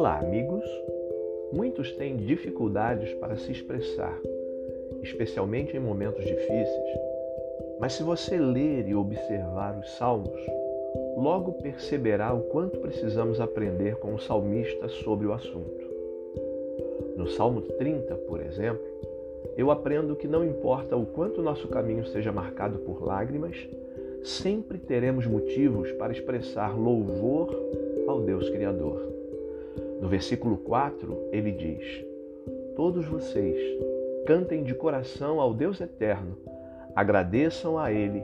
Olá, amigos. Muitos têm dificuldades para se expressar, especialmente em momentos difíceis. Mas se você ler e observar os salmos, logo perceberá o quanto precisamos aprender com o salmista sobre o assunto. No Salmo 30, por exemplo, eu aprendo que não importa o quanto nosso caminho seja marcado por lágrimas, sempre teremos motivos para expressar louvor ao Deus Criador. No versículo 4, ele diz: Todos vocês cantem de coração ao Deus eterno, agradeçam a Ele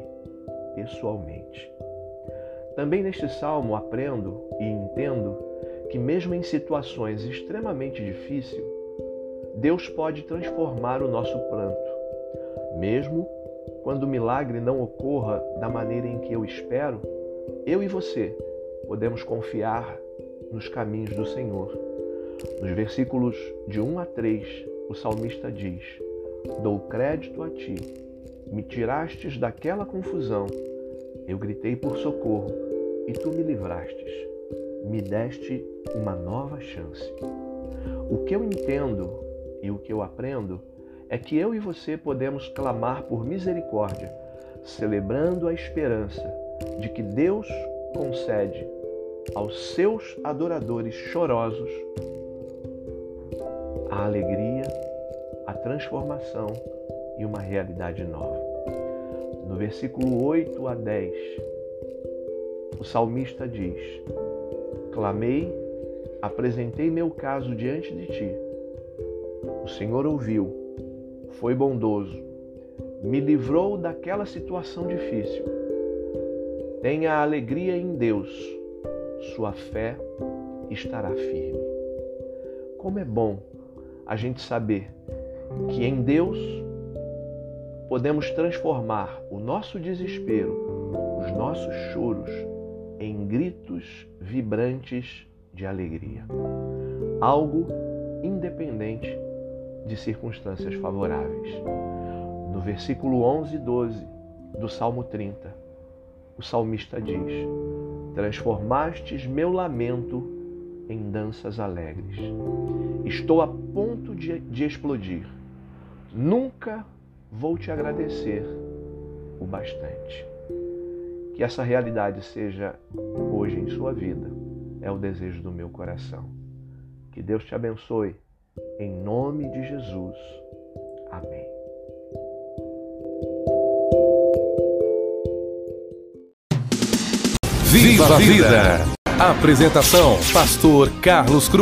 pessoalmente. Também neste salmo aprendo e entendo que, mesmo em situações extremamente difíceis, Deus pode transformar o nosso pranto. Mesmo quando o milagre não ocorra da maneira em que eu espero, eu e você podemos confiar nos caminhos do Senhor. Nos versículos de 1 a 3, o salmista diz: Dou crédito a ti, me tirastes daquela confusão. Eu gritei por socorro e tu me livrastes. Me deste uma nova chance. O que eu entendo e o que eu aprendo é que eu e você podemos clamar por misericórdia, celebrando a esperança de que Deus concede aos seus adoradores chorosos a alegria, a transformação e uma realidade nova. No versículo 8 a 10, o salmista diz: Clamei, apresentei meu caso diante de ti o Senhor ouviu, foi bondoso, me livrou daquela situação difícil. Tenha alegria em Deus, sua fé estará firme. Como é bom a gente saber que em Deus podemos transformar o nosso desespero, os nossos choros, em gritos vibrantes de alegria. Algo independente de circunstâncias favoráveis. No versículo 11 e 12 do Salmo 30, o salmista diz: Transformastes meu lamento em danças alegres. Estou a ponto de, de explodir. Nunca vou te agradecer o bastante. Que essa realidade seja hoje em sua vida, é o desejo do meu coração. Que Deus te abençoe em nome de Jesus. Amém. Viva a vida! Apresentação: Pastor Carlos Cruz.